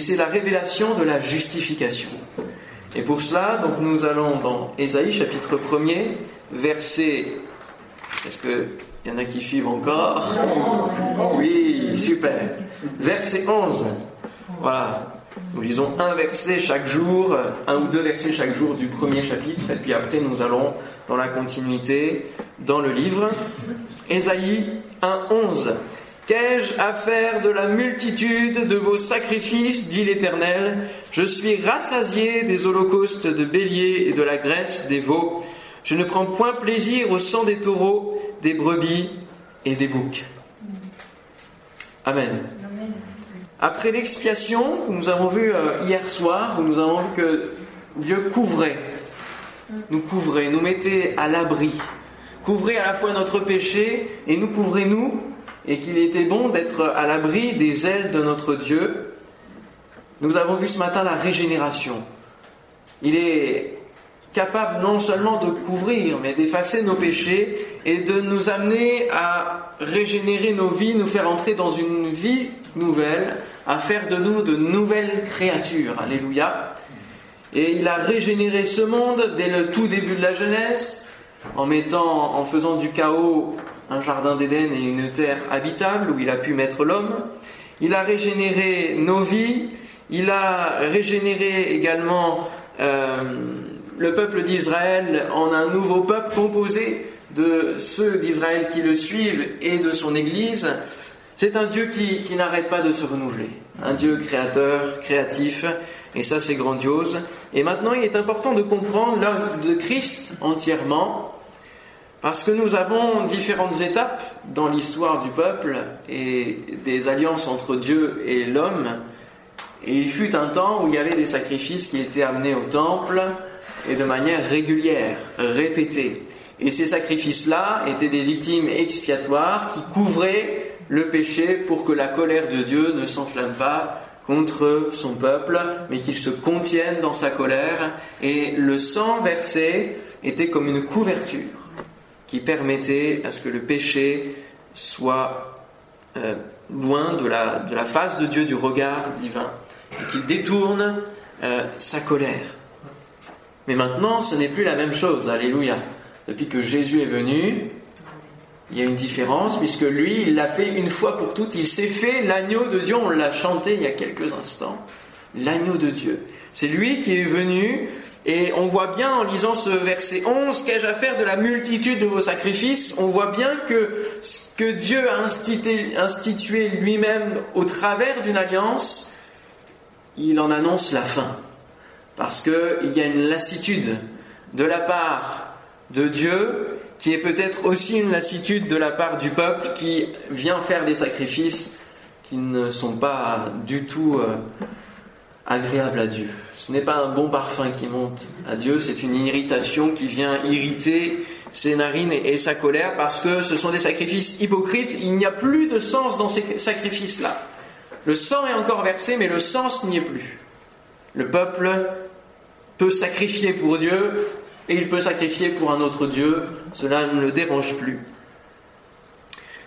et c'est la révélation de la justification. Et pour cela, donc nous allons dans Ésaïe chapitre 1er, verset. Est-ce qu'il y en a qui suivent encore? Oui, super. Verset 11. Voilà. Nous lisons un verset chaque jour, un ou deux versets chaque jour du premier chapitre, et puis après nous allons dans la continuité dans le livre. Ésaïe 1, 11. Qu'ai-je à faire de la multitude de vos sacrifices, dit l'Éternel? Je suis rassasié des holocaustes de béliers et de la graisse des veaux. Je ne prends point plaisir au sang des taureaux, des brebis et des boucs. Amen. Après l'expiation que nous avons vu euh, hier soir, nous avons vu que Dieu couvrait, nous couvrait, nous mettait à l'abri, couvrait à la fois notre péché et nous couvrait nous et qu'il était bon d'être à l'abri des ailes de notre Dieu, nous avons vu ce matin la régénération. Il est capable non seulement de couvrir, mais d'effacer nos péchés et de nous amener à régénérer nos vies, nous faire entrer dans une vie nouvelle, à faire de nous de nouvelles créatures. Alléluia. Et il a régénéré ce monde dès le tout début de la jeunesse, en mettant, en faisant du chaos un jardin d'Éden et une terre habitable où il a pu mettre l'homme. Il a régénéré nos vies. Il a régénéré également euh, le peuple d'Israël en un nouveau peuple composé de ceux d'Israël qui le suivent et de son Église. C'est un Dieu qui, qui n'arrête pas de se renouveler, un Dieu créateur, créatif, et ça c'est grandiose. Et maintenant il est important de comprendre l'œuvre de Christ entièrement, parce que nous avons différentes étapes dans l'histoire du peuple et des alliances entre Dieu et l'homme. Et il fut un temps où il y avait des sacrifices qui étaient amenés au temple et de manière régulière, répétée. Et ces sacrifices-là étaient des victimes expiatoires qui couvraient le péché pour que la colère de Dieu ne s'enflamme pas contre son peuple, mais qu'il se contienne dans sa colère. Et le sang versé était comme une couverture qui permettait à ce que le péché soit euh, loin de la, de la face de Dieu, du regard divin, et qu'il détourne euh, sa colère. Mais maintenant, ce n'est plus la même chose, alléluia. Depuis que Jésus est venu, il y a une différence, puisque lui, il l'a fait une fois pour toutes, il s'est fait l'agneau de Dieu, on l'a chanté il y a quelques instants, l'agneau de Dieu. C'est lui qui est venu et on voit bien en lisant ce verset 11, qu'ai-je à faire de la multitude de vos sacrifices? On voit bien que ce que Dieu a institué, lui-même au travers d'une alliance, il en annonce la fin. Parce qu'il y a une lassitude de la part de Dieu, qui est peut-être aussi une lassitude de la part du peuple qui vient faire des sacrifices qui ne sont pas du tout euh, agréables à Dieu. Ce n'est pas un bon parfum qui monte à Dieu, c'est une irritation qui vient irriter ses narines et sa colère parce que ce sont des sacrifices hypocrites. Il n'y a plus de sens dans ces sacrifices-là. Le sang est encore versé, mais le sens n'y est plus. Le peuple peut sacrifier pour Dieu et il peut sacrifier pour un autre Dieu. Cela ne le dérange plus.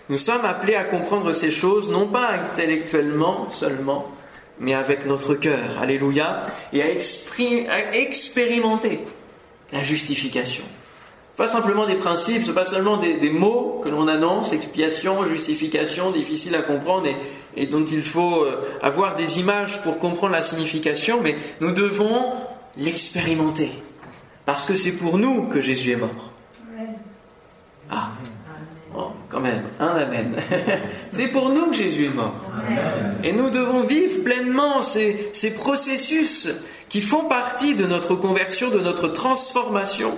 Nous sommes appelés à comprendre ces choses, non pas intellectuellement seulement, mais avec notre cœur, alléluia, et à, expérimenter la justification. Pas simplement des principes, ce pas seulement des, mots que l'on annonce, expiation, justification, difficile à comprendre et, et, dont il faut euh, avoir des images pour comprendre la signification, mais nous devons l'expérimenter. Parce que c'est pour nous que Jésus est mort. Ah, quand même, un amen. c'est pour nous que Jésus est mort. Et nous devons vivre pleinement ces, ces processus qui font partie de notre conversion, de notre transformation,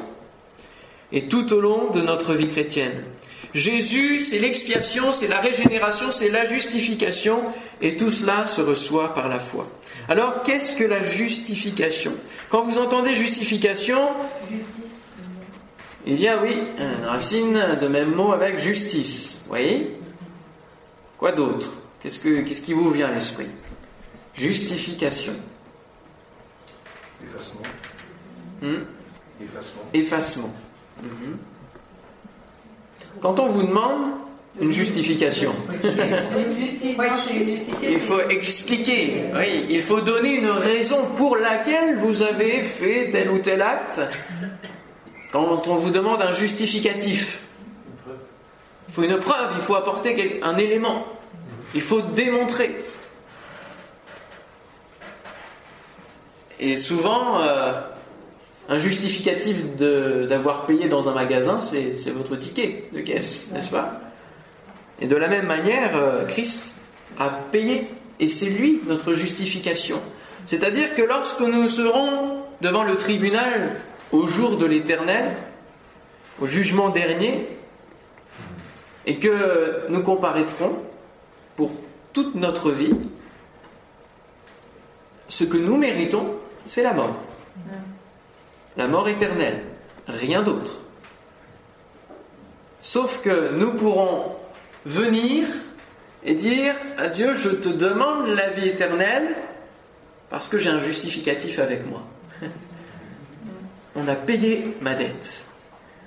et tout au long de notre vie chrétienne. Jésus, c'est l'expiation, c'est la régénération, c'est la justification, et tout cela se reçoit par la foi. Alors, qu'est-ce que la justification? Quand vous entendez justification, il y a, oui, une racine de même mot avec justice. Vous voyez? Quoi d'autre? Qu'est-ce, que, qu'est-ce qui vous vient à l'esprit? Justification. Effacement. Hmm? Effacement. Effacement. Mhm. Quand on vous demande une justification. Il faut expliquer, oui, il faut donner une raison pour laquelle vous avez fait tel ou tel acte. Quand on vous demande un justificatif, il faut une preuve, il faut apporter un élément, il faut démontrer. Et souvent, euh, un justificatif d'avoir payé dans un magasin, c'est votre ticket de caisse, n'est-ce pas? Et de la même manière, euh, Christ a payé, et c'est lui notre justification. C'est-à-dire que lorsque nous serons devant le tribunal au jour de l'éternel, au jugement dernier, et que nous comparaîtrons pour toute notre vie, ce que nous méritons, c'est la mort. La mort éternelle, rien d'autre. Sauf que nous pourrons venir et dire à Dieu, je te demande la vie éternelle parce que j'ai un justificatif avec moi. On a payé ma dette.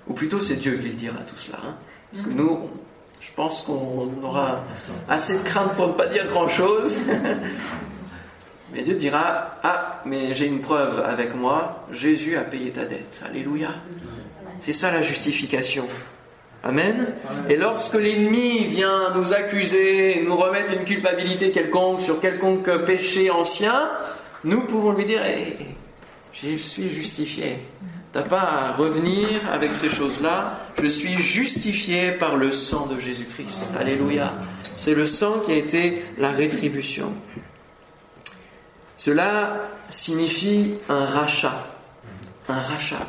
Ou plutôt c'est Dieu qui le dira tout cela. Hein. Parce que nous, je pense qu'on aura assez de crainte pour ne pas dire grand-chose. Mais Dieu dira, ah, mais j'ai une preuve avec moi, Jésus a payé ta dette. Alléluia. C'est ça la justification. Amen. Et lorsque l'ennemi vient nous accuser, nous remettre une culpabilité quelconque sur quelconque péché ancien, nous pouvons lui dire, eh, je suis justifié. T'as pas à revenir avec ces choses-là. Je suis justifié par le sang de Jésus-Christ. Alléluia. C'est le sang qui a été la rétribution. Cela signifie un rachat. Un rachat.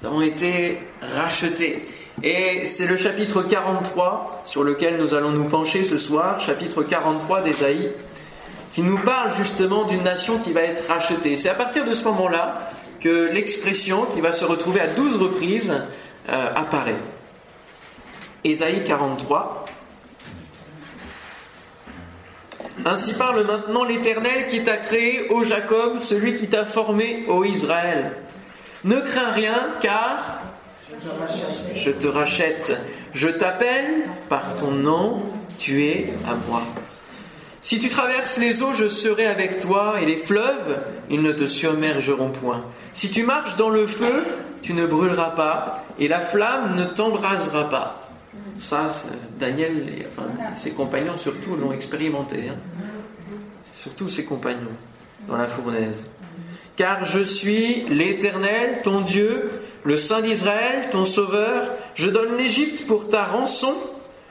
Nous avons été rachetés. Et c'est le chapitre 43 sur lequel nous allons nous pencher ce soir, chapitre 43 d'Ésaïe, qui nous parle justement d'une nation qui va être rachetée. C'est à partir de ce moment-là que l'expression qui va se retrouver à 12 reprises euh, apparaît. Ésaïe 43, Ainsi parle maintenant l'Éternel qui t'a créé, ô Jacob, celui qui t'a formé, ô Israël. Ne crains rien, car je te rachète. Je t'appelle par ton nom, tu es à moi. Si tu traverses les eaux, je serai avec toi, et les fleuves, ils ne te submergeront point. Si tu marches dans le feu, tu ne brûleras pas, et la flamme ne t'embrasera pas. Ça, Daniel et ses compagnons surtout l'ont expérimenté. Hein. Surtout ses compagnons dans la fournaise. Car je suis l'Éternel, ton Dieu, le Saint d'Israël, ton Sauveur. Je donne l'Égypte pour ta rançon,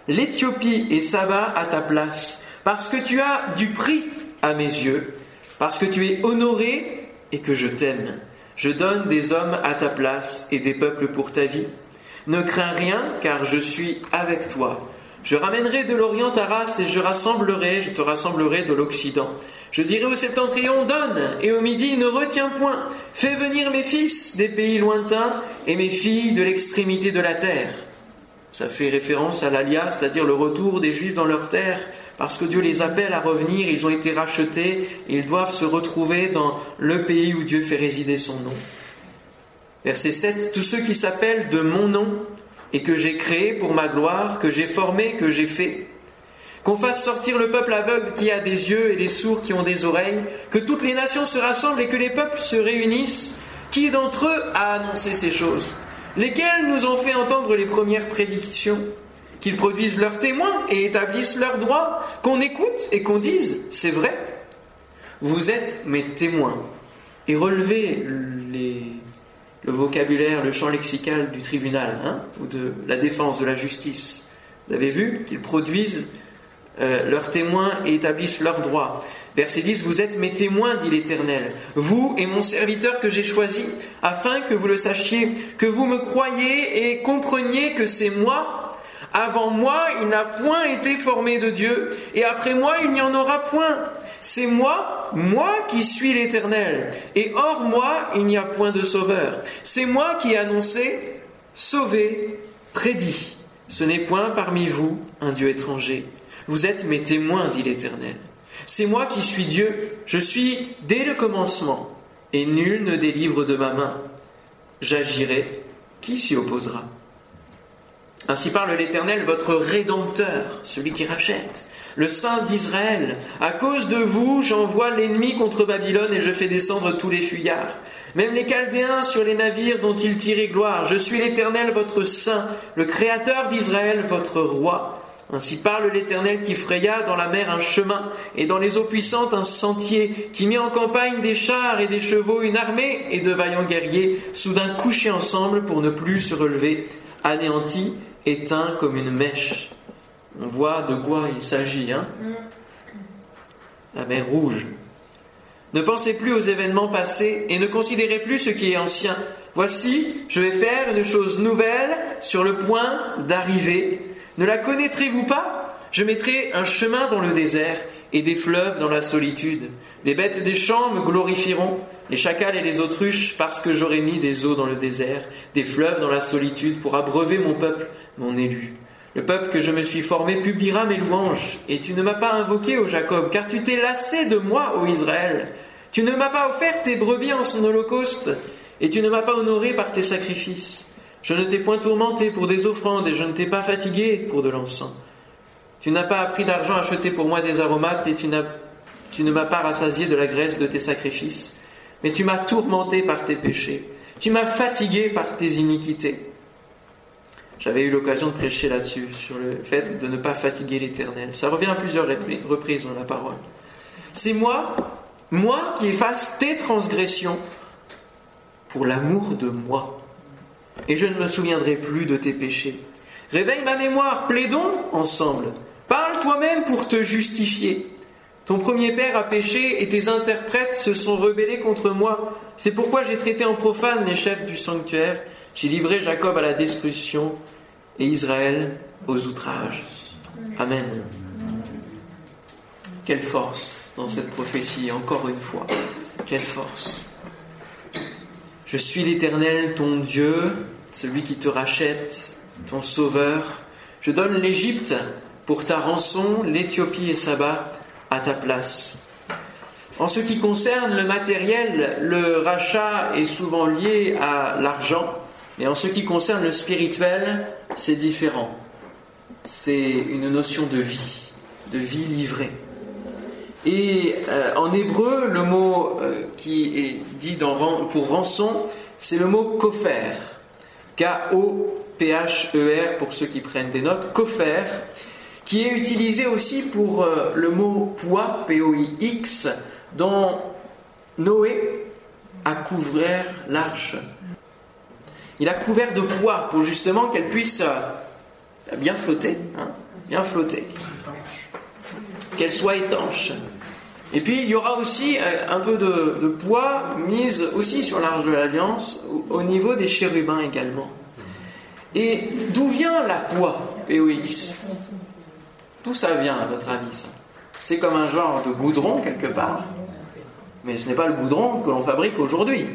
l'Éthiopie et Saba à ta place. Parce que tu as du prix à mes yeux, parce que tu es honoré et que je t'aime. Je donne des hommes à ta place et des peuples pour ta vie. Ne crains rien, car je suis avec toi. Je ramènerai de l'Orient ta race et je rassemblerai, je te rassemblerai de l'Occident. Je dirai au septentrion, donne, et au midi, ne retiens point. Fais venir mes fils des pays lointains et mes filles de l'extrémité de la terre. Ça fait référence à l'Alia, c'est-à-dire le retour des Juifs dans leur terre, parce que Dieu les appelle à revenir, ils ont été rachetés, et ils doivent se retrouver dans le pays où Dieu fait résider son nom. Verset 7, Tous ceux qui s'appellent de mon nom et que j'ai créé pour ma gloire, que j'ai formé, que j'ai fait. Qu'on fasse sortir le peuple aveugle qui a des yeux et les sourds qui ont des oreilles, que toutes les nations se rassemblent et que les peuples se réunissent. Qui d'entre eux a annoncé ces choses? Lesquels nous ont fait entendre les premières prédictions? Qu'ils produisent leurs témoins et établissent leurs droits, qu'on écoute et qu'on dise, c'est vrai. Vous êtes mes témoins. Et relevez le vocabulaire, le champ lexical du tribunal, hein, ou de la défense, de la justice. Vous avez vu qu'ils produisent euh, leurs témoins et établissent leurs droits. Verset 10, Vous êtes mes témoins, dit l'Éternel, vous et mon serviteur que j'ai choisi, afin que vous le sachiez, que vous me croyez et compreniez que c'est moi. Avant moi, il n'a point été formé de Dieu, et après moi, il n'y en aura point. C'est moi, moi qui suis l'Éternel, et hors moi il n'y a point de sauveur. C'est moi qui ai annoncé, sauvé, prédit. Ce n'est point parmi vous un Dieu étranger. Vous êtes mes témoins, dit l'Éternel. C'est moi qui suis Dieu, je suis dès le commencement, et nul ne délivre de ma main. J'agirai, qui s'y opposera? Ainsi parle l'Éternel, votre Rédempteur, celui qui rachète, le Saint d'Israël. À cause de vous, j'envoie l'ennemi contre Babylone et je fais descendre tous les fuyards, même les Chaldéens sur les navires dont ils tiraient gloire. Je suis l'Éternel, votre Saint, le Créateur d'Israël, votre Roi. Ainsi parle l'Éternel qui fraya dans la mer un chemin et dans les eaux puissantes un sentier, qui mit en campagne des chars et des chevaux, une armée et de vaillants guerriers, soudain couchés ensemble pour ne plus se relever, anéantis, éteints comme une mèche. On voit de quoi il s'agit, hein La mer Rouge. Ne pensez plus aux événements passés et ne considérez plus ce qui est ancien. Voici, je vais faire une chose nouvelle sur le point d'arriver. Ne la connaîtrez-vous pas? Je mettrai un chemin dans le désert et des fleuves dans la solitude. Les bêtes des champs me glorifieront, les chacals et les autruches, parce que j'aurai mis des eaux dans le désert, des fleuves dans la solitude, pour abreuver mon peuple, mon élu. Le peuple que je me suis formé publiera mes louanges, et tu ne m'as pas invoqué, ô Jacob, car tu t'es lassé de moi, ô Israël. Tu ne m'as pas offert tes brebis en son holocauste, et tu ne m'as pas honoré par tes sacrifices. Je ne t'ai point tourmenté pour des offrandes, et je ne t'ai pas fatigué pour de l'encens. Tu n'as pas appris d'argent à acheter pour moi des aromates, et tu, tu ne m'as pas rassasié de la graisse de tes sacrifices, mais tu m'as tourmenté par tes péchés. Tu m'as fatigué par tes iniquités. J'avais eu l'occasion de prêcher là-dessus, sur le fait de ne pas fatiguer l'Éternel. Ça revient à plusieurs reprises dans la parole. C'est moi, moi qui efface tes transgressions pour l'amour de moi. Et je ne me souviendrai plus de tes péchés. Réveille ma mémoire, plaidons ensemble. Parle toi-même pour te justifier. Ton premier père a péché et tes interprètes se sont rebellés contre moi. C'est pourquoi j'ai traité en profane les chefs du sanctuaire j'ai livré Jacob à la destruction et Israël aux outrages. Amen. Quelle force dans cette prophétie, encore une fois. Quelle force. Je suis l'Éternel, ton Dieu, celui qui te rachète, ton Sauveur. Je donne l'Égypte pour ta rançon, l'Éthiopie et Saba à ta place. En ce qui concerne le matériel, le rachat est souvent lié à l'argent. Et en ce qui concerne le spirituel, c'est différent. C'est une notion de vie, de vie livrée. Et euh, en hébreu, le mot euh, qui est dit pour rançon, c'est le mot kofer. K-O-P-H-E-R pour ceux qui prennent des notes. Kofer, qui est utilisé aussi pour euh, le mot poids, P-O-I-X, dont Noé a couvert l'arche. Il a couvert de poids pour justement qu'elle puisse euh, bien flotter, hein, bien flotter, qu'elle soit étanche. Et puis il y aura aussi euh, un peu de, poids mise aussi sur l'arche de l'Alliance au, niveau des chérubins également. Et d'où vient la poids, POX D'où ça vient à votre avis ça? C'est comme un genre de goudron quelque part. Mais ce n'est pas le goudron que l'on fabrique aujourd'hui.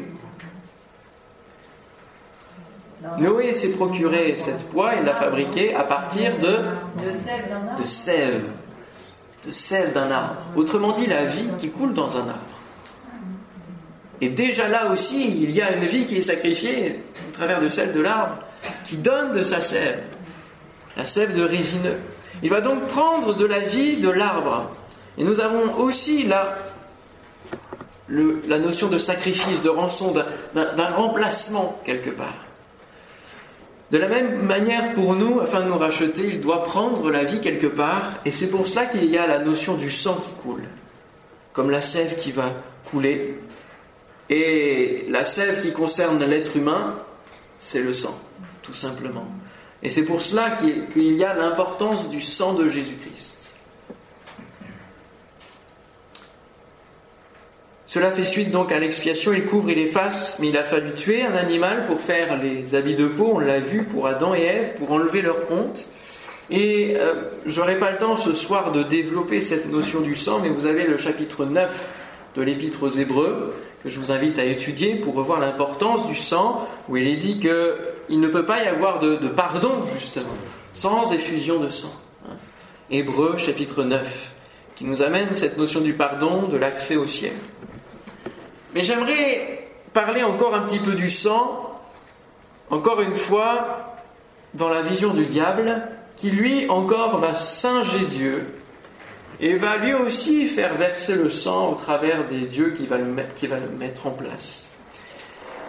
Noé s'est procuré cette poix, il l'a fabriquée à partir de, de sève, de sève d'un arbre. Autrement dit, la vie qui coule dans un arbre. Et déjà là aussi, il y a une vie qui est sacrifiée au travers de celle de l'arbre, qui donne de sa sève, la sève de résineux. Il va donc prendre de la vie de l'arbre. Et nous avons aussi là la notion de sacrifice, de rançon, d'un remplacement quelque part. De la même manière, pour nous, afin de nous racheter, il doit prendre la vie quelque part, et c'est pour cela qu'il y a la notion du sang qui coule, comme la sève qui va couler. Et la sève qui concerne l'être humain, c'est le sang, tout simplement. Et c'est pour cela qu'il y a l'importance du sang de Jésus-Christ. Cela fait suite donc à l'expiation, il couvre, il efface, mais il a fallu tuer un animal pour faire les habits de peau, on l'a vu pour Adam et Ève, pour enlever leur honte. Et euh, j'aurai pas le temps ce soir de développer cette notion du sang, mais vous avez le chapitre 9 de l'épître aux Hébreux que je vous invite à étudier pour revoir l'importance du sang, où il est dit qu'il ne peut pas y avoir de, pardon, justement, sans effusion de sang. Hébreux chapitre 9, qui nous amène cette notion du pardon, de l'accès au ciel. Mais j'aimerais parler encore un petit peu du sang, encore une fois, dans la vision du diable, qui lui encore va singer Dieu et va lui aussi faire verser le sang au travers des dieux qui va le, va le mettre en place.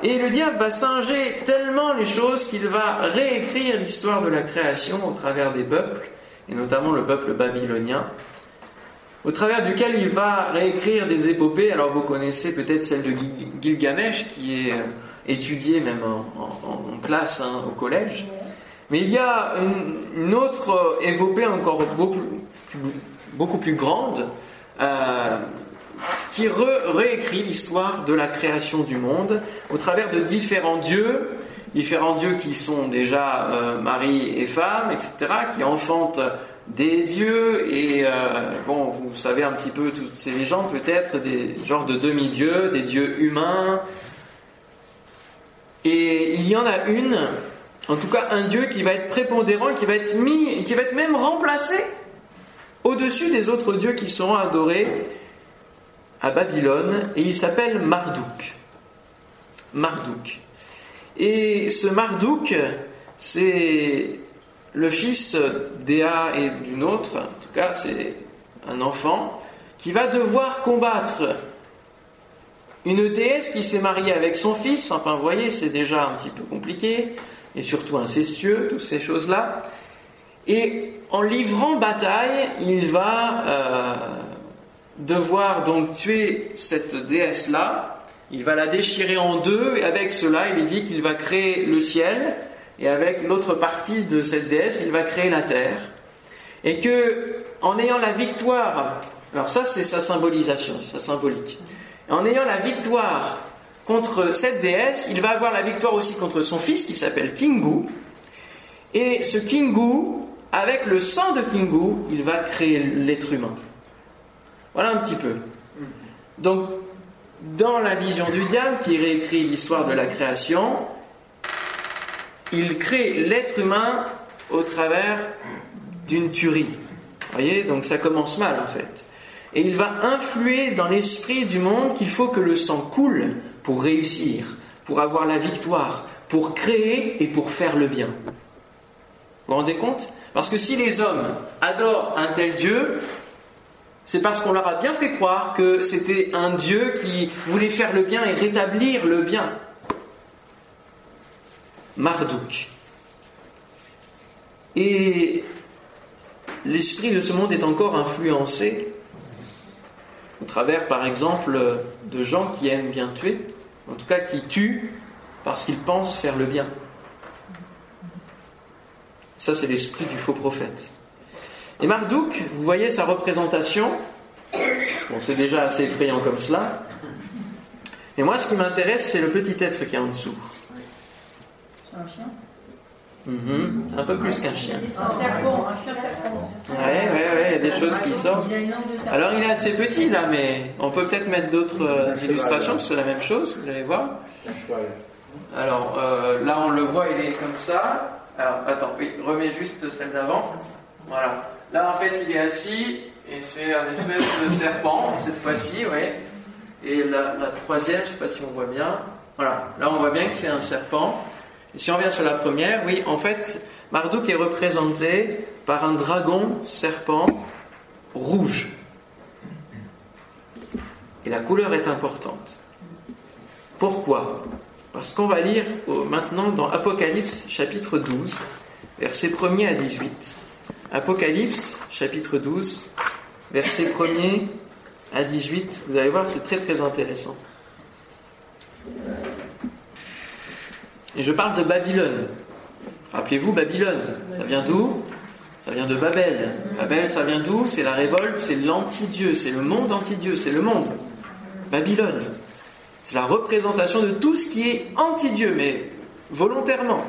Et le diable va singer tellement les choses qu'il va réécrire l'histoire de la création au travers des peuples, et notamment le peuple babylonien, au travers duquel il va réécrire des épopées. Alors vous connaissez peut-être celle de Gilgamesh, qui est euh, étudiée même en, classe hein, au collège. Mais il y a une, autre épopée encore beaucoup plus, beaucoup plus grande, euh, qui réécrit l'histoire de la création du monde au travers de différents dieux, différents dieux qui sont déjà euh, mari et femme, etc., qui enfantent des dieux, et euh, vous savez un petit peu toutes ces légendes peut-être, des genres de demi-dieux, des dieux humains. Et il y en a une, en tout cas un dieu qui va être prépondérant, qui va être mis, qui va être même remplacé au-dessus des autres dieux qui seront adorés à Babylone, et il s'appelle Marduk. Marduk. Et ce Marduk, c'est le fils d'Ea et d'une autre, en tout cas c'est un enfant, qui va devoir combattre une déesse qui s'est mariée avec son fils, enfin vous voyez c'est déjà un petit peu compliqué, et surtout incestueux, toutes ces choses-là. Et en livrant bataille, il va euh, devoir donc tuer cette déesse-là, il va la déchirer en deux, et avec cela, il dit qu'il va créer le ciel, et avec l'autre partie de cette déesse, il va créer la terre. Et que, en ayant la victoire, alors ça c'est sa symbolisation, c'est sa symbolique, en ayant la victoire contre cette déesse, il va avoir la victoire aussi contre son fils qui s'appelle Kingu, et ce Kingu, avec le sang de Kingu, il va créer l'être humain. Voilà un petit peu. Donc, dans la vision du diable, qui réécrit l'histoire de la création, il crée l'être humain au travers d'une tuerie. Vous voyez, donc ça commence mal en fait. Et il va influer dans l'esprit du monde qu'il faut que le sang coule pour réussir, pour avoir la victoire, pour créer et pour faire le bien. Vous vous rendez compte? Parce que si les hommes adorent un tel Dieu, c'est parce qu'on leur a bien fait croire que c'était un Dieu qui voulait faire le bien et rétablir le bien. Marduk. Et l'esprit de ce monde est encore influencé au travers, par exemple, de gens qui aiment bien tuer, en tout cas qui tuent parce qu'ils pensent faire le bien. Ça, c'est l'esprit du faux prophète. Et Marduk, vous voyez sa représentation. Bon, c'est déjà assez effrayant comme cela. Et moi, ce qui m'intéresse, c'est le petit être qui est en dessous. C'est un chien mhm. Un peu plus qu'un chien. Un serpent, un chien serpent. Ouais, ouais, ouais, il y a des choses qui sortent. Alors il est assez petit là, mais on peut peut-être mettre d'autres euh, illustrations, c'est la même chose, vous allez voir. Alors euh, là on le voit, il est comme ça. Alors attends, oui, remets juste celle d'avant. Voilà. Là en fait il est assis et c'est un espèce de serpent, cette fois-ci, ouais. Et la, troisième, je ne sais pas si on voit bien. Voilà, là on voit bien que c'est un serpent si on revient sur la première, oui, en fait, Marduk est représenté par un dragon serpent rouge. Et la couleur est importante. Pourquoi? Parce qu'on va lire maintenant dans Apocalypse chapitre 12, versets 1er à 18. Apocalypse chapitre 12, versets 1er à 18. Vous allez voir, c'est très très intéressant. Et je parle de Babylone. Rappelez-vous, Babylone, ça vient d'où? Ça vient de Babel. Babel, ça vient d'où? C'est la révolte, c'est l'anti-dieu, c'est le monde anti-dieu, c'est le monde. Babylone. C'est la représentation de tout ce qui est anti-dieu, mais volontairement.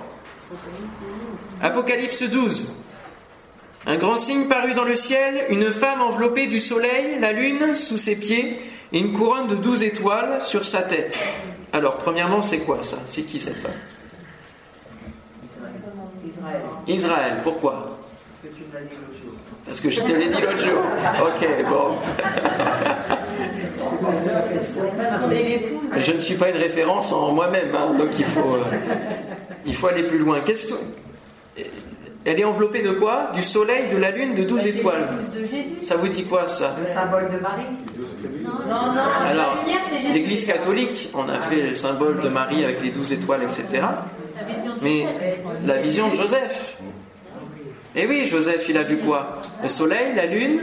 Apocalypse 12. Un grand signe parut dans le ciel, une femme enveloppée du soleil, la lune sous ses pieds, et une couronne de douze étoiles sur sa tête. Alors, premièrement, c'est quoi ça? C'est qui cette femme? Israël. Pourquoi? Parce que je te l'ai dit l'autre jour. Ok, bon. je ne suis pas une référence en moi-même, hein, donc il faut, euh, il faut aller plus loin. Qu'est-ce que elle est enveloppée de quoi? Du soleil, de la lune, de douze étoiles. Ça vous dit quoi ça? Le symbole de Marie Non, non, Alors, c'est Jésus. l'Église catholique, on a fait le symbole de Marie avec les douze étoiles, etc. Mais Joseph. la vision de Joseph. Et oui, Joseph, il a vu quoi? Le soleil, la lune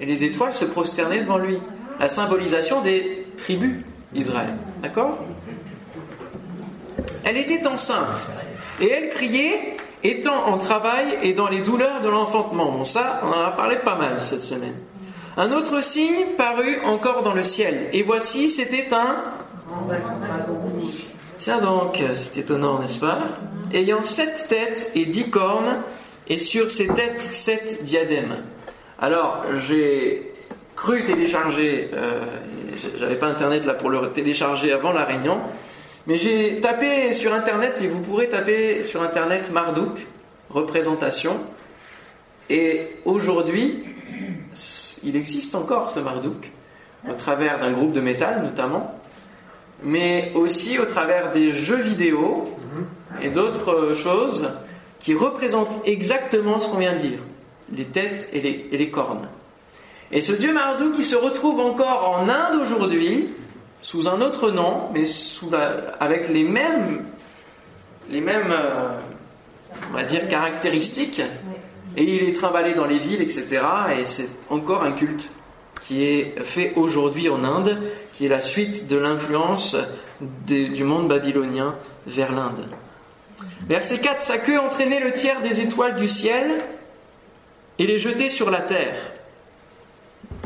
et les étoiles se prosterner devant lui. La symbolisation des tribus d'Israël. D'accord? Elle était enceinte et elle criait, étant en travail et dans les douleurs de l'enfantement. Bon, ça, on en a parlé pas mal cette semaine. Un autre signe parut encore dans le ciel. Et voici, c'était un Tiens donc, c'est étonnant, n'est-ce pas? Ayant sept têtes et dix cornes, et sur ces têtes sept diadèmes. Alors, j'ai cru télécharger, euh, j'avais pas internet là pour le télécharger avant la réunion, mais j'ai tapé sur internet, et vous pourrez taper sur internet Marduk, représentation, et aujourd'hui, il existe encore ce Marduk, au travers d'un groupe de métal notamment mais aussi au travers des jeux vidéo et d'autres choses qui représentent exactement ce qu'on vient de dire, les têtes et les, et les cornes. Et ce dieu Marduk qui se retrouve encore en Inde aujourd'hui, sous un autre nom, mais sous la- avec les mêmes, les mêmes euh, on va dire, caractéristiques, et il est trimballé dans les villes, etc. Et c'est encore un culte qui est fait aujourd'hui en Inde, qui est la suite de l'influence du monde babylonien vers l'Inde. Verset 4, sa queue entraînait le tiers des étoiles du ciel et les jetait sur la terre.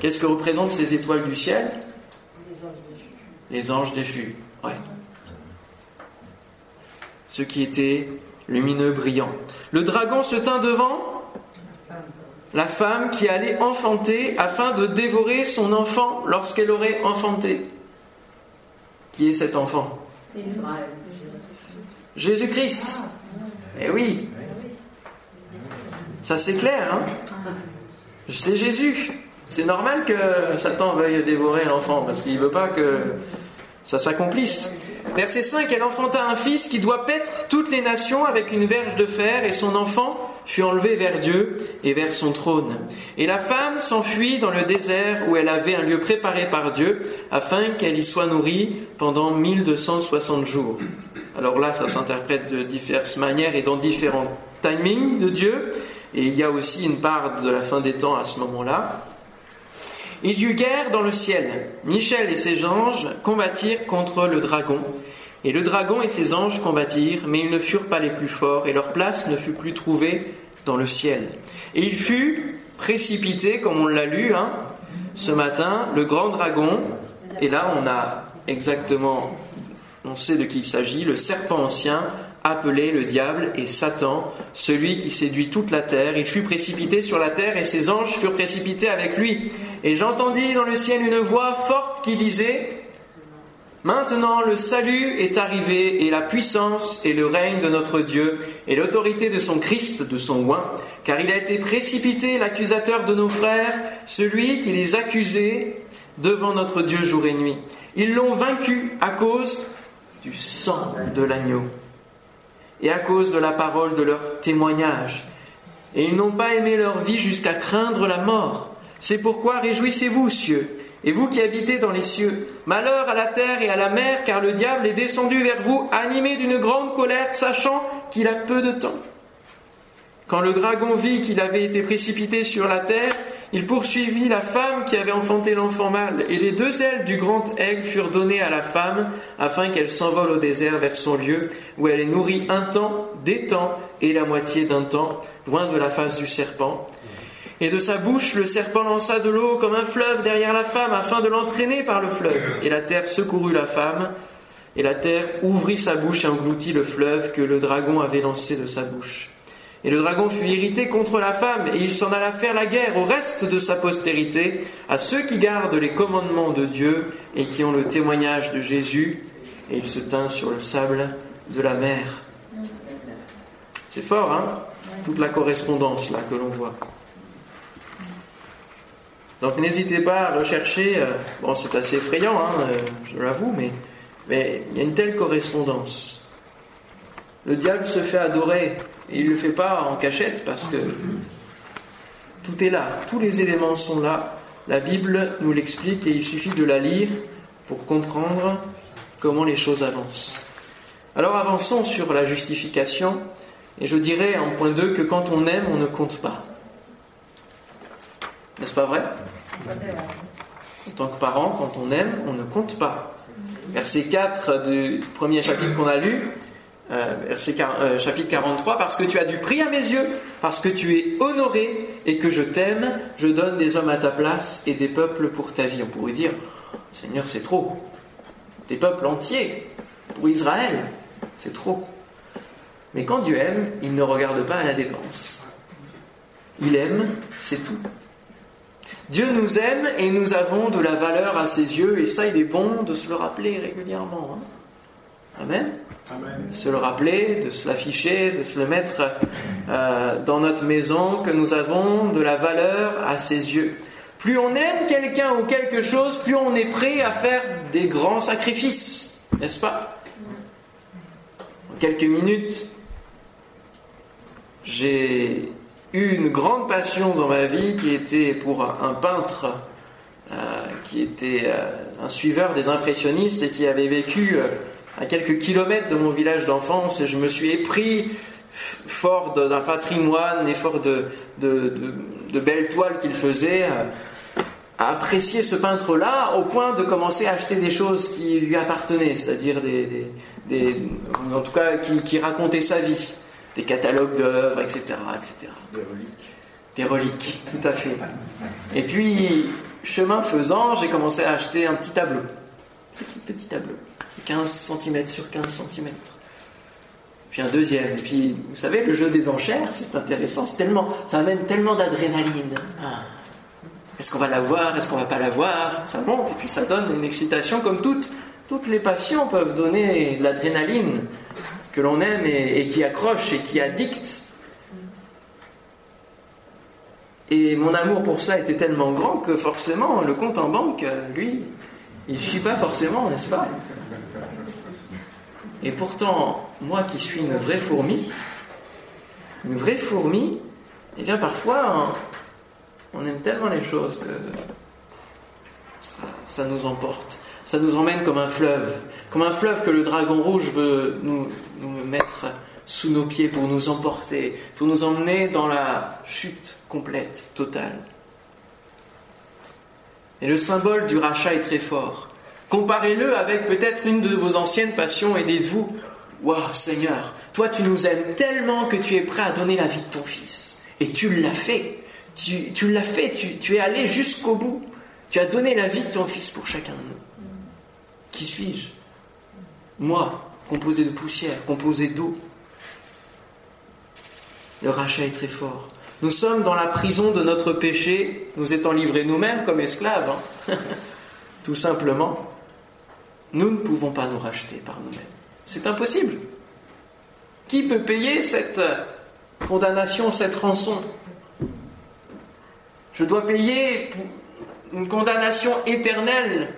Qu'est-ce que représentent ces étoiles du ciel? Les anges déchus. Ouais. Ceux qui étaient lumineux, brillants. Le dragon se tint devant la femme qui allait enfanter afin de dévorer son enfant lorsqu'elle aurait enfanté. Qui est cet enfant? Jésus-Christ. Eh oui. Ça c'est clair, hein? C'est Jésus. C'est normal que Satan veuille dévorer l'enfant parce qu'il ne veut pas que ça s'accomplisse. Verset 5, elle enfanta un fils qui doit paître toutes les nations avec une verge de fer et son enfant fut enlevé vers Dieu et vers son trône. Et la femme s'enfuit dans le désert où elle avait un lieu préparé par Dieu afin qu'elle y soit nourrie pendant 1260 jours. Alors là, ça s'interprète de diverses manières et dans différents timings de Dieu. Et il y a aussi une part de la fin des temps à ce moment-là. Il y eut guerre dans le ciel. Michel et ses anges combattirent contre le dragon. Et le dragon et ses anges combattirent, mais ils ne furent pas les plus forts, et leur place ne fut plus trouvée dans le ciel. Et il fut précipité, comme on l'a lu hein, ce matin, le grand dragon. Et là, on a exactement, on sait de qui il s'agit, le serpent ancien, appelé le diable et Satan, celui qui séduit toute la terre. Il fut précipité sur la terre et ses anges furent précipités avec lui. Et j'entendis dans le ciel une voix forte qui disait, Maintenant le salut est arrivé et la puissance et le règne de notre Dieu et l'autorité de son Christ, de son oint, car il a été précipité l'accusateur de nos frères, celui qui les accusait devant notre Dieu jour et nuit. Ils l'ont vaincu à cause du sang de l'agneau et à cause de la parole de leur témoignage. Et ils n'ont pas aimé leur vie jusqu'à craindre la mort. C'est pourquoi réjouissez-vous, cieux, et vous qui habitez dans les cieux. Malheur à la terre et à la mer, car le diable est descendu vers vous, animé d'une grande colère, sachant qu'il a peu de temps. Quand le dragon vit qu'il avait été précipité sur la terre, il poursuivit la femme qui avait enfanté l'enfant mâle, et les deux ailes du grand aigle furent données à la femme, afin qu'elle s'envole au désert vers son lieu, où elle est nourrie un temps, des temps, et la moitié d'un temps, loin de la face du serpent. Et de sa bouche, le serpent lança de l'eau comme un fleuve derrière la femme, afin de l'entraîner par le fleuve. Et la terre secourut la femme, et la terre ouvrit sa bouche et engloutit le fleuve que le dragon avait lancé de sa bouche. Et le dragon fut irrité contre la femme, et il s'en alla faire la guerre au reste de sa postérité, à ceux qui gardent les commandements de Dieu et qui ont le témoignage de Jésus, et il se tint sur le sable de la mer. C'est fort, hein? Toute la correspondance là que l'on voit. Donc n'hésitez pas à rechercher, euh, bon c'est assez effrayant, hein, euh, je l'avoue, mais, mais il y a une telle correspondance. Le diable se fait adorer Et il ne le fait pas en cachette parce que tout est là, tous les éléments sont là. La Bible nous l'explique et il suffit de la lire pour comprendre comment les choses avancent. Alors avançons sur la justification et je dirais en point 2 que quand on aime, on ne compte pas. N'est-ce pas vrai? En tant que parent, quand on aime, on ne compte pas. Verset 4 du premier chapitre qu'on a lu, verset euh, chapitre 43, parce que tu as du prix à mes yeux, parce que tu es honoré et que je t'aime, je donne des hommes à ta place et des peuples pour ta vie. On pourrait dire, Seigneur, c'est trop. Des peuples entiers pour Israël, c'est trop. Mais quand Dieu aime, il ne regarde pas à la dépense. Il aime, c'est tout. Dieu nous aime et nous avons de la valeur à ses yeux, et ça, il est bon de se le rappeler régulièrement. Hein. Amen. Se le rappeler, de se l'afficher, de se le mettre euh, dans notre maison, que nous avons de la valeur à ses yeux. Plus on aime quelqu'un ou quelque chose, plus on est prêt à faire des grands sacrifices, n'est-ce pas? En quelques minutes, j'ai eu une grande passion dans ma vie qui était pour un peintre euh, qui était euh, un suiveur des impressionnistes et qui avait vécu à quelques kilomètres de mon village d'enfance et je me suis épris fort d'un patrimoine et fort de, de, belles toiles qu'il faisait à apprécier ce peintre-là au point de commencer à acheter des choses qui lui appartenaient, c'est-à-dire des, en tout cas qui, qui racontaient sa vie des catalogues d'œuvres, etc., etc. Des reliques. Des reliques, tout à fait. Et puis, chemin faisant, j'ai commencé à acheter un petit tableau. Petit, petit tableau. 15 cm sur 15 cm. Puis un deuxième. Et puis, vous savez, le jeu des enchères, c'est intéressant. C'est tellement, ça amène tellement d'adrénaline. Ah. Est-ce qu'on va la voir Est-ce qu'on va pas la voir? Ça monte et puis ça donne une excitation comme toutes. Toutes les passions peuvent donner de l'adrénaline que l'on aime et, qui accroche et qui addicte. Et mon amour pour cela était tellement grand que forcément, le compte en banque, lui, il ne suit pas forcément, n'est-ce pas? Et pourtant, moi qui suis une vraie fourmi, une vraie fourmi, eh bien parfois, on aime tellement les choses que ça nous emporte ça nous emmène comme un fleuve, comme un fleuve que le dragon rouge veut nous, mettre sous nos pieds pour nous emporter, pour nous emmener dans la chute complète, totale. Et le symbole du rachat est très fort. Comparez-le avec peut-être une de vos anciennes passions et dites-vous Waouh, Seigneur, toi tu nous aimes tellement que tu es prêt à donner la vie de ton fils. Et tu l'as fait. Tu, l'as fait, tu, es allé jusqu'au bout. Tu as donné la vie de ton fils pour chacun de nous. Qui suis-je? Moi, composé de poussière, composé d'eau. Le rachat est très fort. Nous sommes dans la prison de notre péché, nous étant livrés nous-mêmes comme esclaves. Hein. Tout simplement, nous ne pouvons pas nous racheter par nous-mêmes. C'est impossible. Qui peut payer cette condamnation, cette rançon? Je dois payer une condamnation éternelle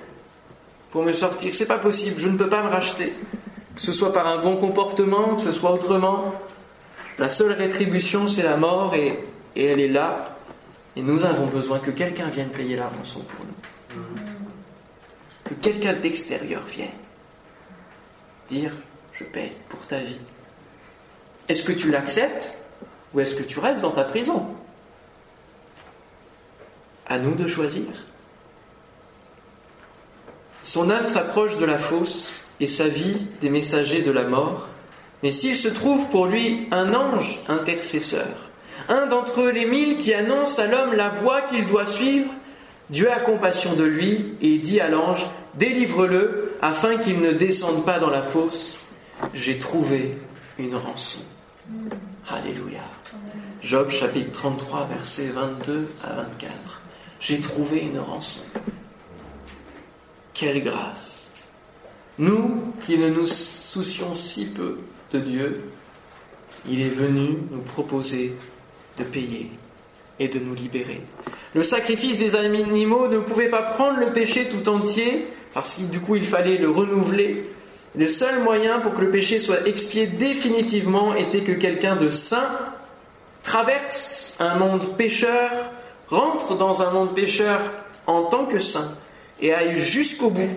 pour me sortir. C'est pas possible, je ne peux pas me racheter. Que ce soit par un bon comportement, que ce soit autrement. La seule rétribution, c'est la mort et, et, elle est là. Et nous avons besoin que quelqu'un vienne payer la rançon pour nous. Que quelqu'un d'extérieur vienne dire Je paye pour ta vie. Est-ce que tu l'acceptes ou est-ce que tu restes dans ta prison? À nous de choisir. Son âme s'approche de la fosse et sa vie des messagers de la mort. Mais s'il se trouve pour lui un ange intercesseur, un d'entre les mille qui annonce à l'homme la voie qu'il doit suivre, Dieu a compassion de lui et dit à l'ange, délivre-le afin qu'il ne descende pas dans la fosse. J'ai trouvé une rançon. Alléluia. Job chapitre 33 versets 22 à 24. J'ai trouvé une rançon. Quelle grâce Nous qui ne nous soucions si peu de Dieu, il est venu nous proposer de payer et de nous libérer. Le sacrifice des animaux ne pouvait pas prendre le péché tout entier, parce que du coup il fallait le renouveler. Le seul moyen pour que le péché soit expié définitivement était que quelqu'un de saint traverse un monde pécheur, rentre dans un monde pécheur en tant que saint et aille jusqu'au bout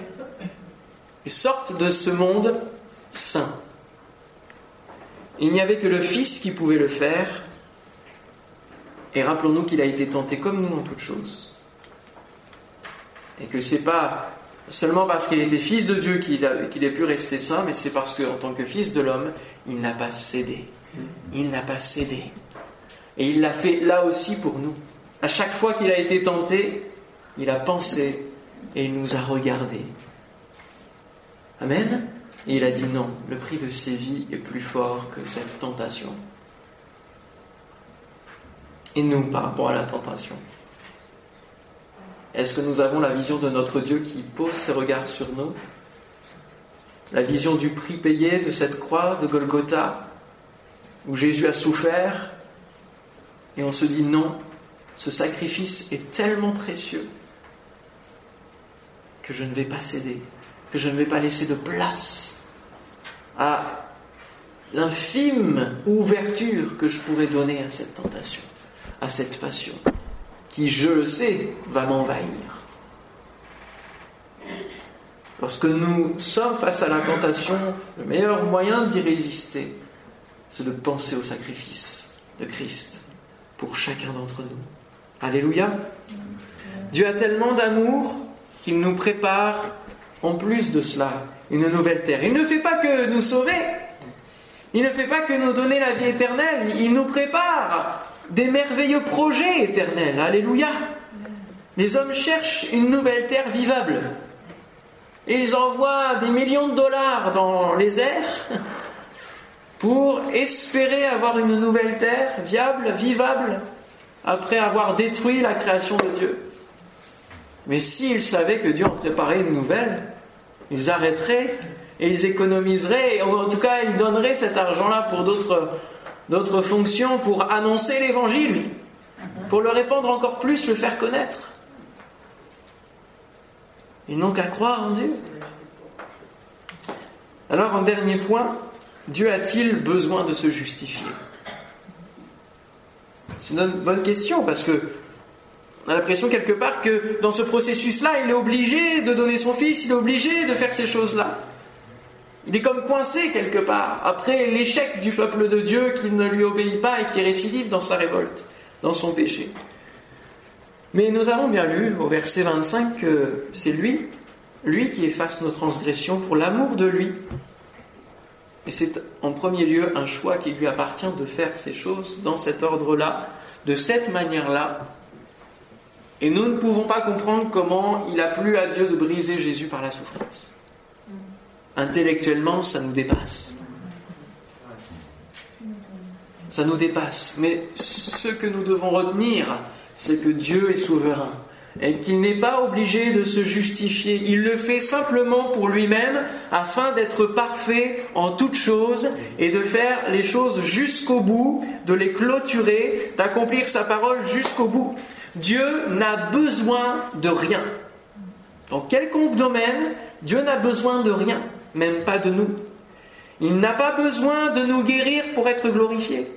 et sorte de ce monde saint. Il n'y avait que le Fils qui pouvait le faire. Et rappelons-nous qu'il a été tenté comme nous en toutes choses. Et que c'est pas seulement parce qu'il était fils de Dieu qu'il a, ait pu rester saint, mais c'est parce qu'en tant que fils de l'homme, il n'a pas cédé. Il n'a pas cédé. Et il l'a fait là aussi pour nous. À chaque fois qu'il a été tenté, il a pensé et il nous a regardés. Amen. Et il a dit non, le prix de ses vies est plus fort que cette tentation. Et nous, par rapport à la tentation, est-ce que nous avons la vision de notre Dieu qui pose ses regards sur nous? La vision du prix payé de cette croix de Golgotha, où Jésus a souffert, et on se dit non, ce sacrifice est tellement précieux que je ne vais pas céder, que je ne vais pas laisser de place à l'infime ouverture que je pourrais donner à cette tentation, à cette passion, qui, je le sais, va m'envahir. Lorsque nous sommes face à la tentation, le meilleur moyen d'y résister, c'est de penser au sacrifice de Christ pour chacun d'entre nous. Alléluia. Dieu a tellement d'amour qu'il nous prépare, en plus de cela, une nouvelle terre. Il ne fait pas que nous sauver, il ne fait pas que nous donner la vie éternelle, il nous prépare des merveilleux projets éternels. Alléluia. Les hommes cherchent une nouvelle terre vivable. Et ils envoient des millions de dollars dans les airs pour espérer avoir une nouvelle terre viable, vivable, après avoir détruit la création de Dieu. Mais s'ils savaient que Dieu en préparait une nouvelle, ils arrêteraient et ils économiseraient, et en tout cas ils donneraient cet argent-là pour d'autres, d'autres fonctions, pour annoncer l'évangile, pour le répandre encore plus, le faire connaître. Ils n'ont qu'à croire en Dieu. Alors, en dernier point, Dieu a-t-il besoin de se justifier? C'est une bonne question parce que on a l'impression quelque part que dans ce processus-là, il est obligé de donner son fils, il est obligé de faire ces choses-là. Il est comme coincé quelque part, après l'échec du peuple de Dieu qui ne lui obéit pas et qui récidive dans sa révolte, dans son péché. Mais nous avons bien lu au verset 25 que c'est lui, lui qui efface nos transgressions pour l'amour de lui. Et c'est en premier lieu un choix qui lui appartient de faire ces choses dans cet ordre-là, de cette manière-là. Et nous ne pouvons pas comprendre comment il a plu à Dieu de briser Jésus par la souffrance. Intellectuellement, ça nous dépasse. Ça nous dépasse. Mais ce que nous devons retenir, c'est que Dieu est souverain et qu'il n'est pas obligé de se justifier. Il le fait simplement pour lui-même afin d'être parfait en toutes choses et de faire les choses jusqu'au bout, de les clôturer, d'accomplir sa parole jusqu'au bout. Dieu n'a besoin de rien. Dans quelconque domaine, Dieu n'a besoin de rien, même pas de nous. Il n'a pas besoin de nous guérir pour être glorifié.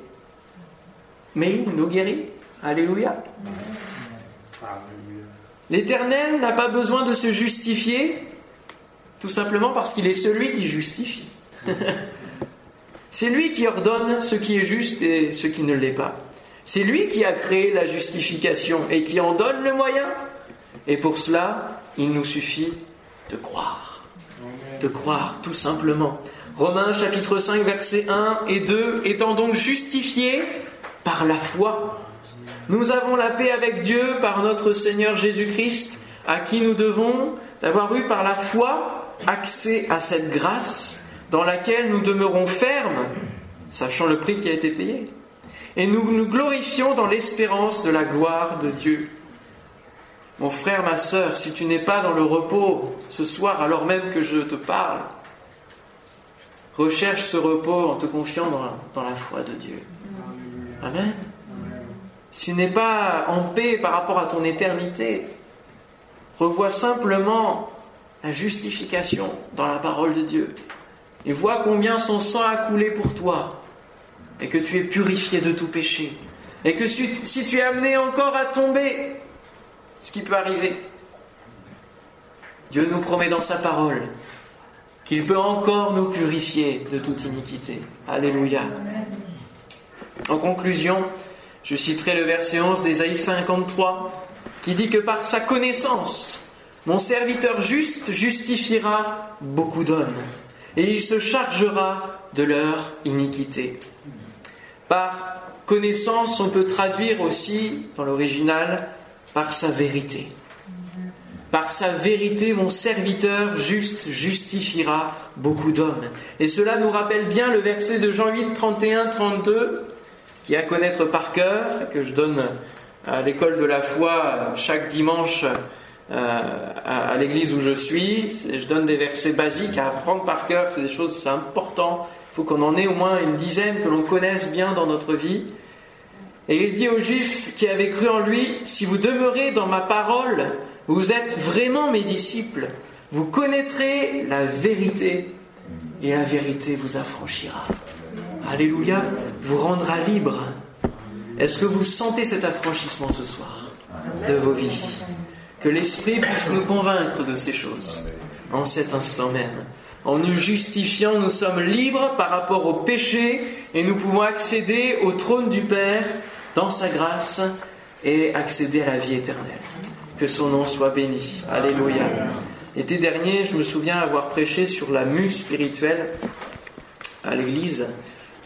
Mais il nous guérit. Alléluia. L'Éternel n'a pas besoin de se justifier, tout simplement parce qu'il est celui qui justifie. C'est lui qui ordonne ce qui est juste et ce qui ne l'est pas. C'est lui qui a créé la justification et qui en donne le moyen. Et pour cela, il nous suffit de croire. De croire, tout simplement. Romains chapitre 5, versets 1 et 2, étant donc justifiés par la foi, nous avons la paix avec Dieu par notre Seigneur Jésus-Christ, à qui nous devons d'avoir eu par la foi accès à cette grâce dans laquelle nous demeurons fermes, sachant le prix qui a été payé. Et nous nous glorifions dans l'espérance de la gloire de Dieu. Mon frère, ma sœur, si tu n'es pas dans le repos ce soir alors même que je te parle, recherche ce repos en te confiant dans la, dans la foi de Dieu. Amen. Si tu n'es pas en paix par rapport à ton éternité, revois simplement la justification dans la parole de Dieu. et vois combien son sang a coulé pour toi, et que tu es purifié de tout péché, et que si, si tu es amené encore à tomber, ce qui peut arriver, Dieu nous promet dans sa parole qu'il peut encore nous purifier de toute iniquité. Alléluia. En conclusion, je citerai le verset 11 d'Ésaïe 53 qui dit que par sa connaissance, mon serviteur juste justifiera beaucoup d'hommes et il se chargera de leur iniquité. Par connaissance, on peut traduire aussi, dans l'original, par sa vérité. Par sa vérité, mon serviteur juste justifiera beaucoup d'hommes. Et cela nous rappelle bien le verset de Jean 8, 31, 32, qui est à connaître par cœur, que je donne à l'école de la foi chaque dimanche euh, à l'église où je suis. Je donne des versets basiques à apprendre par cœur, c'est des choses, c'est important. Il faut qu'on en ait au moins une dizaine, que l'on connaisse bien dans notre vie. Et il dit aux Juifs qui avaient cru en lui, si vous demeurez dans ma parole, vous êtes vraiment mes disciples, vous connaîtrez la vérité, et la vérité vous affranchira. Alléluia, vous rendra libre. Est-ce que vous sentez cet affranchissement ce soir de vos vies? Que l'Esprit puisse nous convaincre de ces choses en cet instant même. En nous justifiant, nous sommes libres par rapport au péché et nous pouvons accéder au trône du Père dans sa grâce et accéder à la vie éternelle. Que son nom soit béni. Alléluia. L'été dernier, je me souviens avoir prêché sur la mue spirituelle à l'église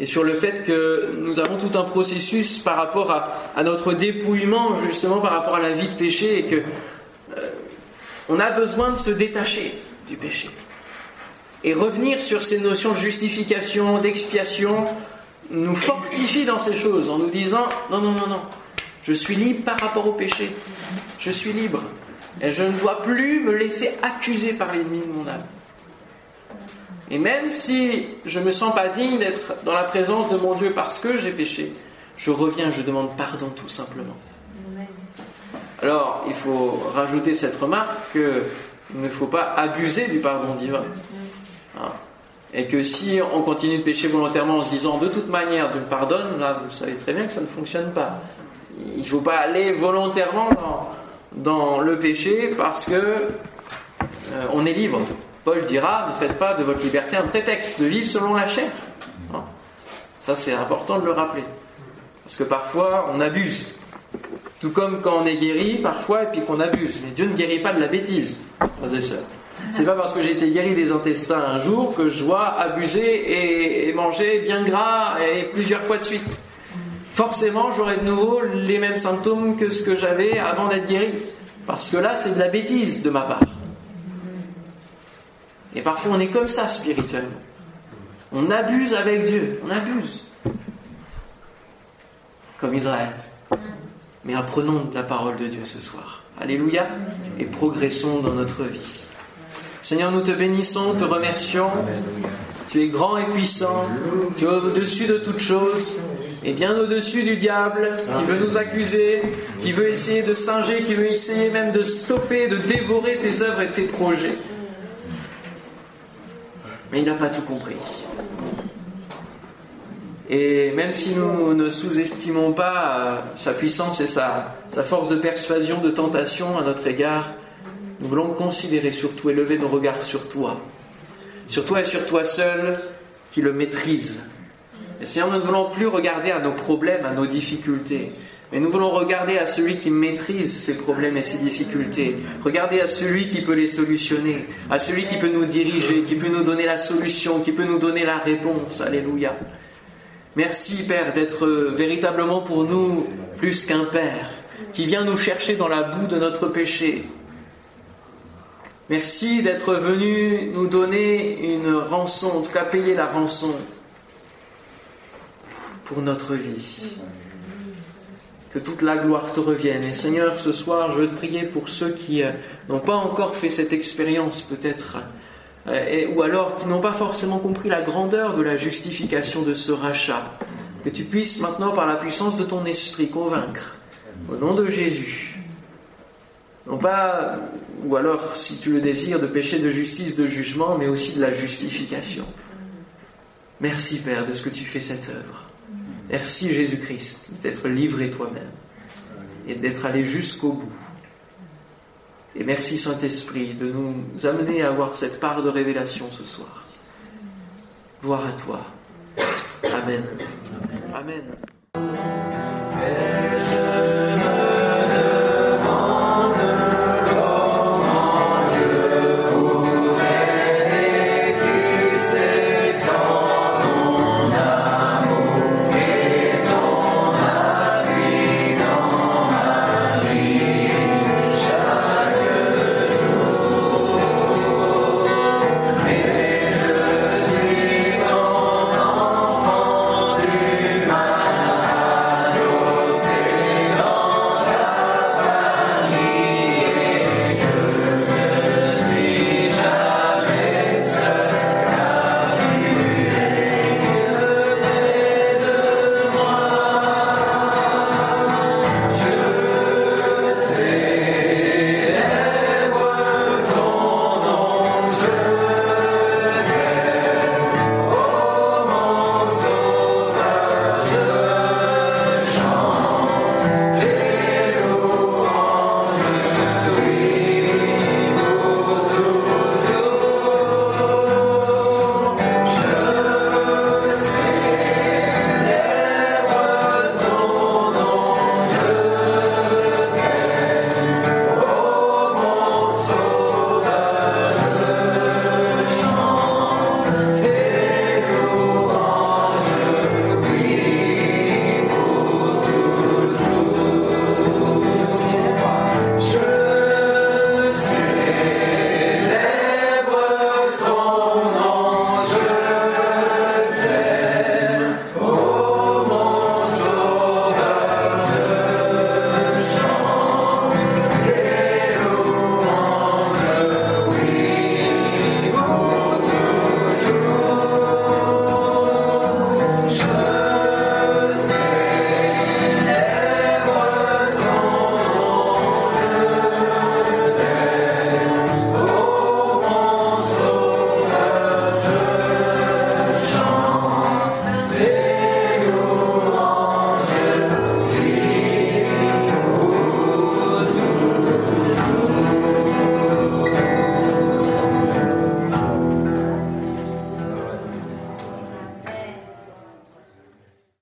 et sur le fait que nous avons tout un processus par rapport à, notre dépouillement, justement par rapport à la vie de péché, et que euh, on a besoin de se détacher du péché et revenir sur ces notions de justification, d'expiation, nous fortifie dans ces choses en nous disant non, non, non, non, je suis libre par rapport au péché, je suis libre et je ne dois plus me laisser accuser par l'ennemi de mon âme. Et même si je ne me sens pas digne d'être dans la présence de mon Dieu parce que j'ai péché, je reviens, je demande pardon tout simplement. Alors, il faut rajouter cette remarque qu'il ne faut pas abuser du pardon divin. Hein. Et que si on continue de pécher volontairement en se disant de toute manière Dieu me pardonne, là vous savez très bien que ça ne fonctionne pas. Il ne faut pas aller volontairement dans, le péché parce que euh, on est libre. Paul dira, ne faites pas de votre liberté un prétexte de vivre selon la chair. Hein? Ça, c'est important de le rappeler. Parce que parfois, on abuse. Tout comme quand on est guéri, parfois, et puis qu'on abuse. Mais Dieu ne guérit pas de la bêtise, frères et sœurs. C'est pas parce que j'ai été guéri des intestins un jour que je dois abuser et, manger bien gras et plusieurs fois de suite. Forcément, j'aurai de nouveau les mêmes symptômes que ce que j'avais avant d'être guéri. Parce que là, c'est de la bêtise de ma part. Et parfois on est comme ça spirituellement. On abuse avec Dieu, on abuse. Comme Israël. Mais apprenons la parole de Dieu ce soir. Alléluia. Et progressons dans notre vie. Seigneur, nous te bénissons, te remercions. Tu es grand et puissant. Tu es au-dessus de toutes choses. Et bien au-dessus du diable qui veut nous accuser, qui veut essayer de singer, qui veut essayer même de stopper, de dévorer tes œuvres et tes projets. Mais il n'a pas tout compris. Et même si nous ne sous-estimons pas euh, sa puissance et sa, sa, force de persuasion, de tentation à notre égard, nous voulons considérer surtout et lever nos regards sur toi. Sur toi et sur toi seul qui le maîtrise. Et Seigneur, nous ne voulons plus regarder à nos problèmes, à nos difficultés, mais nous voulons regarder à celui qui maîtrise ces problèmes et ces difficultés. Regarder à celui qui peut les solutionner, à celui qui peut nous diriger, qui peut nous donner la solution, qui peut nous donner la réponse. Alléluia. Merci Père d'être véritablement pour nous plus qu'un Père, qui vient nous chercher dans la boue de notre péché. Merci d'être venu nous donner une rançon, en tout cas payer la rançon pour notre vie que toute la gloire te revienne. Et Seigneur, ce soir, je veux te prier pour ceux qui euh, n'ont pas encore fait cette expérience peut-être, euh, ou alors qui n'ont pas forcément compris la grandeur de la justification de ce rachat. Que tu puisses maintenant, par la puissance de ton esprit, convaincre, au nom de Jésus, non pas, ou alors, si tu le désires, de péché de justice, de jugement, mais aussi de la justification. Merci Père de ce que tu fais cette œuvre. Merci Jésus-Christ d'être livré toi-même et d'être allé jusqu'au bout. Et merci Saint-Esprit de nous amener à avoir cette part de révélation ce soir. Gloire à toi. Amen. Amen.